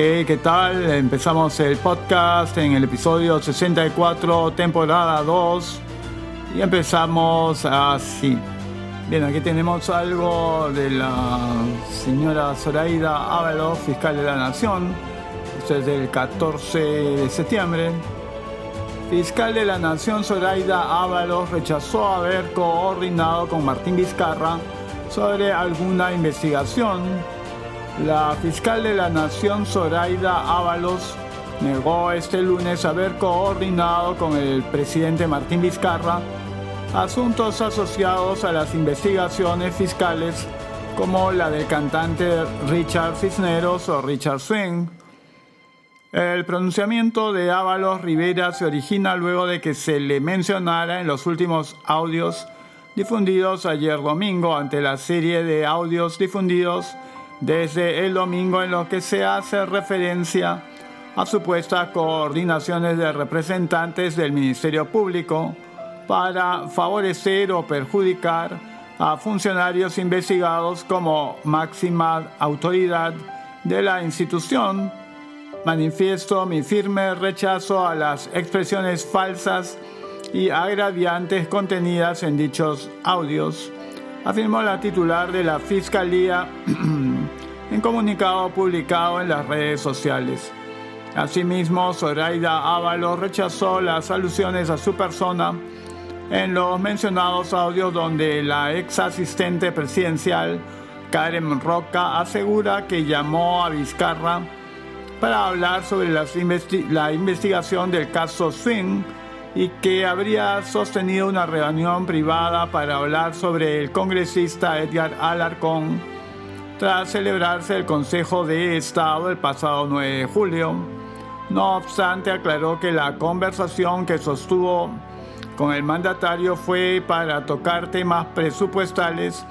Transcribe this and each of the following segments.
¿qué tal? Empezamos el podcast en el episodio 64, temporada 2. Y empezamos así. Bien, aquí tenemos algo de la señora Zoraida Ábalos, fiscal de la Nación. Esto es del 14 de septiembre. Fiscal de la Nación Zoraida Ábalos rechazó haber coordinado con Martín Vizcarra sobre alguna investigación la fiscal de la Nación, Zoraida Ábalos, negó este lunes haber coordinado con el presidente Martín Vizcarra asuntos asociados a las investigaciones fiscales como la del cantante Richard Cisneros o Richard Swing. El pronunciamiento de Ábalos Rivera se origina luego de que se le mencionara en los últimos audios difundidos ayer domingo ante la serie de audios difundidos desde el domingo en los que se hace referencia a supuestas coordinaciones de representantes del Ministerio Público para favorecer o perjudicar a funcionarios investigados como máxima autoridad de la institución. Manifiesto mi firme rechazo a las expresiones falsas y agraviantes contenidas en dichos audios, afirmó la titular de la Fiscalía en comunicado publicado en las redes sociales. Asimismo, Zoraida Ávalo rechazó las alusiones a su persona en los mencionados audios donde la ex asistente presidencial Karen Roca asegura que llamó a Vizcarra para hablar sobre la investigación del caso Swing y que habría sostenido una reunión privada para hablar sobre el congresista Edgar Alarcón tras celebrarse el Consejo de Estado el pasado 9 de julio. No obstante, aclaró que la conversación que sostuvo con el mandatario fue para tocar temas presupuestales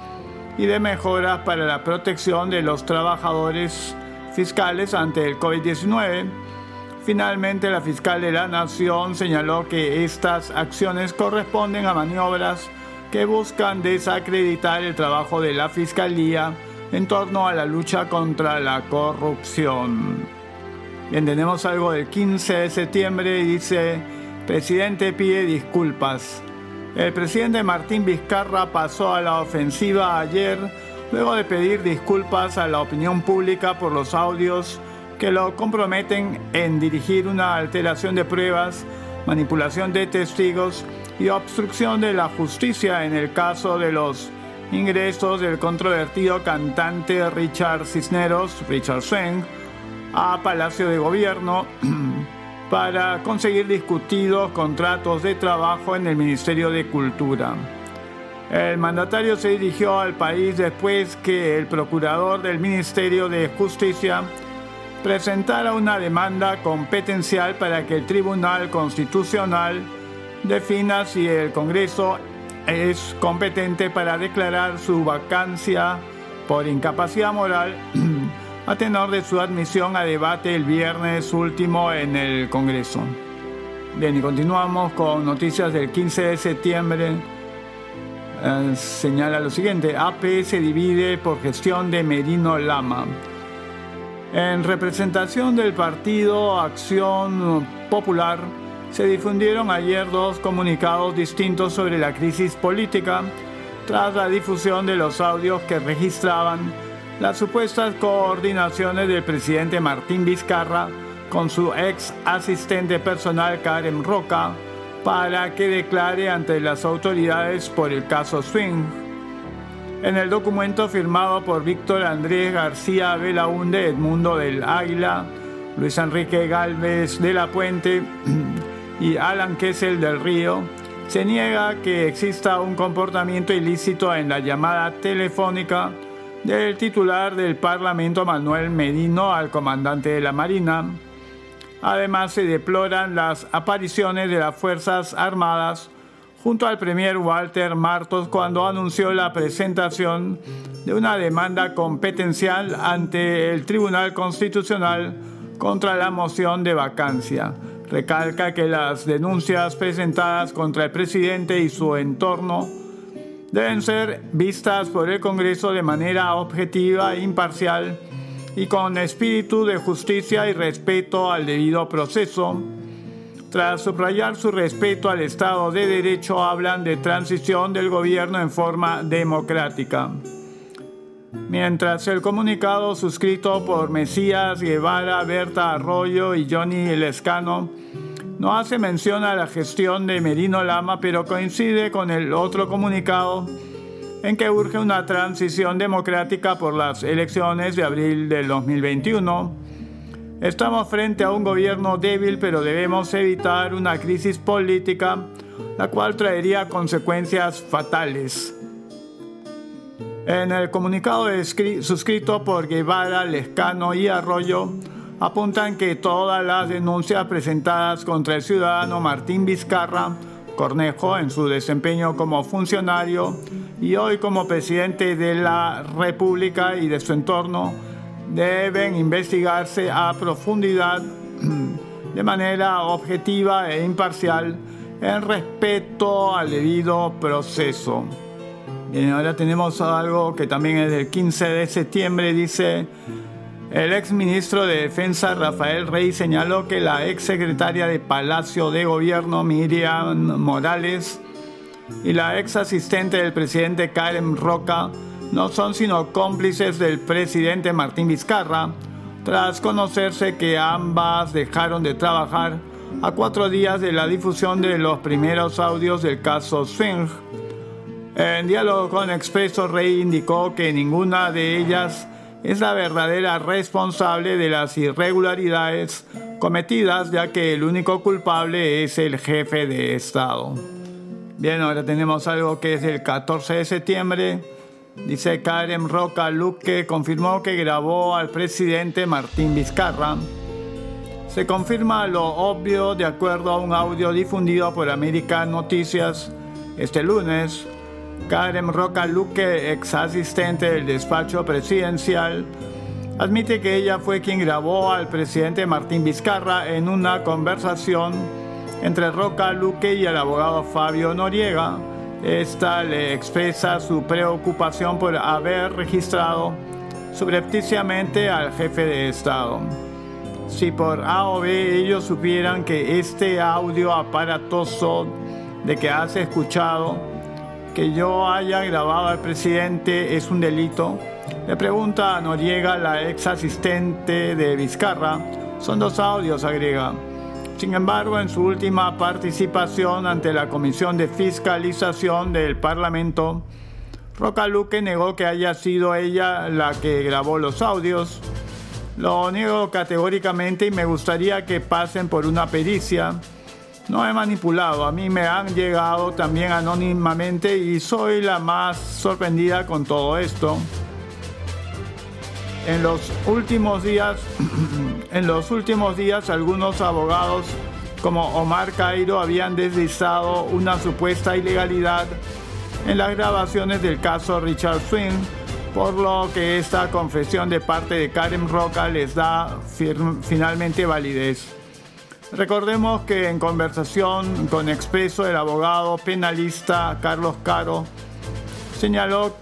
y de mejoras para la protección de los trabajadores fiscales ante el COVID-19. Finalmente, la fiscal de la Nación señaló que estas acciones corresponden a maniobras que buscan desacreditar el trabajo de la Fiscalía en torno a la lucha contra la corrupción. Bien, tenemos algo del 15 de septiembre y dice, presidente pide disculpas. El presidente Martín Vizcarra pasó a la ofensiva ayer luego de pedir disculpas a la opinión pública por los audios que lo comprometen en dirigir una alteración de pruebas, manipulación de testigos y obstrucción de la justicia en el caso de los ingresos del controvertido cantante Richard Cisneros, Richard Swing, a Palacio de Gobierno para conseguir discutidos contratos de trabajo en el Ministerio de Cultura. El mandatario se dirigió al país después que el procurador del Ministerio de Justicia presentara una demanda competencial para que el Tribunal Constitucional defina si el Congreso es competente para declarar su vacancia por incapacidad moral a tenor de su admisión a debate el viernes último en el Congreso. Bien, y continuamos con noticias del 15 de septiembre. Eh, señala lo siguiente, AP se divide por gestión de Merino Lama. En representación del partido Acción Popular, se difundieron ayer dos comunicados distintos sobre la crisis política tras la difusión de los audios que registraban las supuestas coordinaciones del presidente Martín Vizcarra con su ex asistente personal Karen Roca para que declare ante las autoridades por el caso Swing. En el documento firmado por Víctor Andrés García Belaunde, Edmundo del Águila, Luis Enrique Galvez de la Puente y Alan Kessel del Río, se niega que exista un comportamiento ilícito en la llamada telefónica del titular del Parlamento Manuel Medino al comandante de la Marina. Además se deploran las apariciones de las Fuerzas Armadas junto al premier Walter Martos cuando anunció la presentación de una demanda competencial ante el Tribunal Constitucional contra la moción de vacancia recalca que las denuncias presentadas contra el presidente y su entorno deben ser vistas por el Congreso de manera objetiva imparcial y con espíritu de justicia y respeto al debido proceso. Tras subrayar su respeto al Estado de Derecho, hablan de transición del gobierno en forma democrática. Mientras el comunicado suscrito por Mesías Guevara, Berta Arroyo y Johnny Lescano no hace mención a la gestión de Merino Lama, pero coincide con el otro comunicado en que urge una transición democrática por las elecciones de abril del 2021. Estamos frente a un gobierno débil, pero debemos evitar una crisis política, la cual traería consecuencias fatales. En el comunicado suscrito por Guevara, Lescano y Arroyo, apuntan que todas las denuncias presentadas contra el ciudadano Martín Vizcarra Cornejo en su desempeño como funcionario y hoy como presidente de la República y de su entorno deben investigarse a profundidad de manera objetiva e imparcial en respeto al debido proceso. Bien, ahora tenemos algo que también es del 15 de septiembre, dice el ex ministro de Defensa Rafael Rey señaló que la ex secretaria de Palacio de Gobierno Miriam Morales y la ex asistente del presidente Karen Roca no son sino cómplices del presidente Martín Vizcarra, tras conocerse que ambas dejaron de trabajar a cuatro días de la difusión de los primeros audios del caso Swing. En diálogo con Expreso, Rey indicó que ninguna de ellas es la verdadera responsable de las irregularidades cometidas, ya que el único culpable es el jefe de Estado. Bien, ahora tenemos algo que es del 14 de septiembre. Dice Karen Roca Luque confirmó que grabó al presidente Martín Vizcarra. Se confirma lo obvio de acuerdo a un audio difundido por American Noticias este lunes. Karen Roca Luque, ex asistente del despacho presidencial, admite que ella fue quien grabó al presidente Martín Vizcarra en una conversación entre Roca Luque y el abogado Fabio Noriega. Esta le expresa su preocupación por haber registrado subrepticiamente al jefe de Estado. Si por A o B ellos supieran que este audio aparatoso de que has escuchado que yo haya grabado al presidente es un delito? Le pregunta a Noriega, la ex asistente de Vizcarra. Son dos audios, agrega. Sin embargo, en su última participación ante la Comisión de Fiscalización del Parlamento, Roca Luque negó que haya sido ella la que grabó los audios. Lo niego categóricamente y me gustaría que pasen por una pericia no he manipulado, a mí me han llegado también anónimamente y soy la más sorprendida con todo esto. En los últimos días, en los últimos días algunos abogados como Omar Cairo habían deslizado una supuesta ilegalidad en las grabaciones del caso Richard Swing, por lo que esta confesión de parte de Karen Roca les da finalmente validez. Recordemos que en conversación con Expreso, el abogado penalista Carlos Caro señaló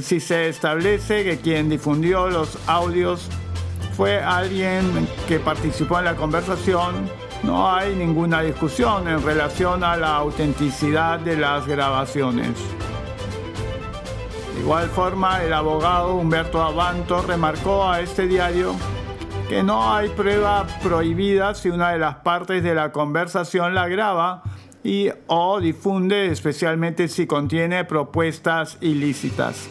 si se establece que quien difundió los audios fue alguien que participó en la conversación, no hay ninguna discusión en relación a la autenticidad de las grabaciones. De igual forma, el abogado Humberto Abanto remarcó a este diario que no hay prueba prohibida si una de las partes de la conversación la graba y o difunde, especialmente si contiene propuestas ilícitas.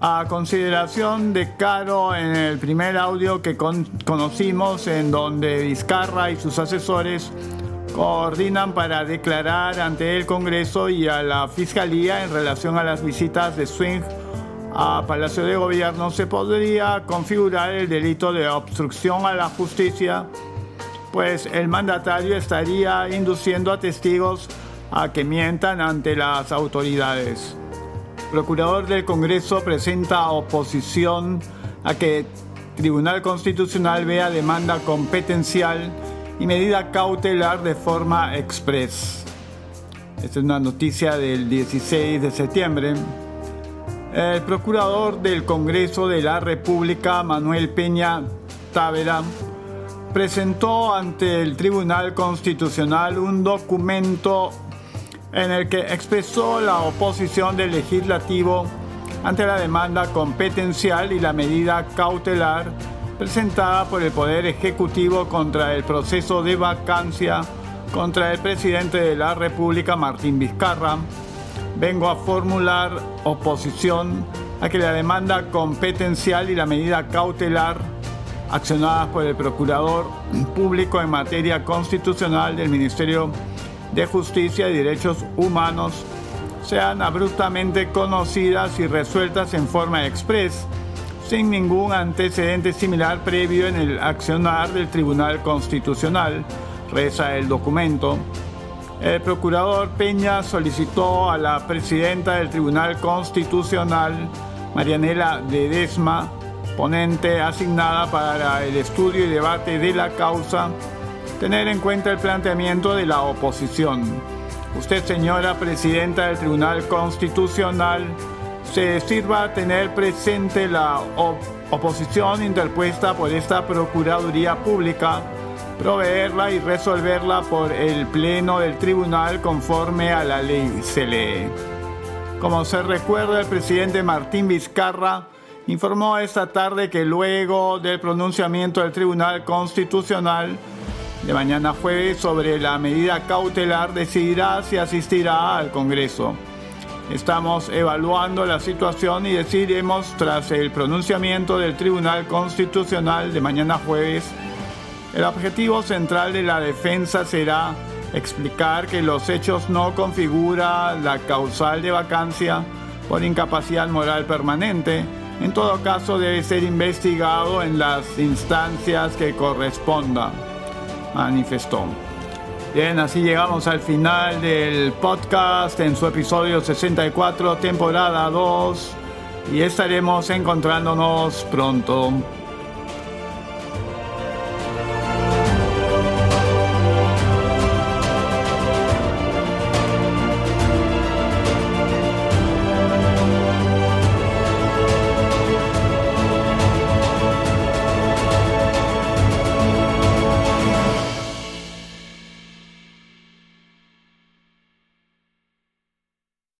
A consideración de Caro en el primer audio que conocimos en donde Vizcarra y sus asesores coordinan para declarar ante el Congreso y a la Fiscalía en relación a las visitas de Swing a Palacio de Gobierno se podría configurar el delito de obstrucción a la justicia, pues el mandatario estaría induciendo a testigos a que mientan ante las autoridades. Procurador del Congreso presenta oposición a que Tribunal Constitucional vea demanda competencial y medida cautelar de forma express. Esta es una noticia del 16 de septiembre. El procurador del Congreso de la República, Manuel Peña Távera, presentó ante el Tribunal Constitucional un documento en el que expresó la oposición del legislativo ante la demanda competencial y la medida cautelar presentada por el Poder Ejecutivo contra el proceso de vacancia contra el presidente de la República, Martín Vizcarra. Vengo a formular oposición a que la demanda competencial y la medida cautelar accionadas por el Procurador Público en materia constitucional del Ministerio de Justicia y Derechos Humanos sean abruptamente conocidas y resueltas en forma express, sin ningún antecedente similar previo en el accionar del Tribunal Constitucional, reza el documento. El procurador Peña solicitó a la presidenta del Tribunal Constitucional, Marianela Ledesma, ponente asignada para el estudio y debate de la causa, tener en cuenta el planteamiento de la oposición. Usted, señora presidenta del Tribunal Constitucional, se sirva a tener presente la oposición interpuesta por esta Procuraduría Pública, proveerla y resolverla por el Pleno del Tribunal conforme a la ley se lee. Como se recuerda, el presidente Martín Vizcarra informó esta tarde que luego del pronunciamiento del Tribunal Constitucional, de mañana jueves sobre la medida cautelar decidirá si asistirá al Congreso. Estamos evaluando la situación y decidiremos tras el pronunciamiento del Tribunal Constitucional de mañana jueves. El objetivo central de la defensa será explicar que los hechos no configuran la causal de vacancia por incapacidad moral permanente. En todo caso debe ser investigado en las instancias que correspondan manifestó. Bien, así llegamos al final del podcast en su episodio 64, temporada 2, y estaremos encontrándonos pronto.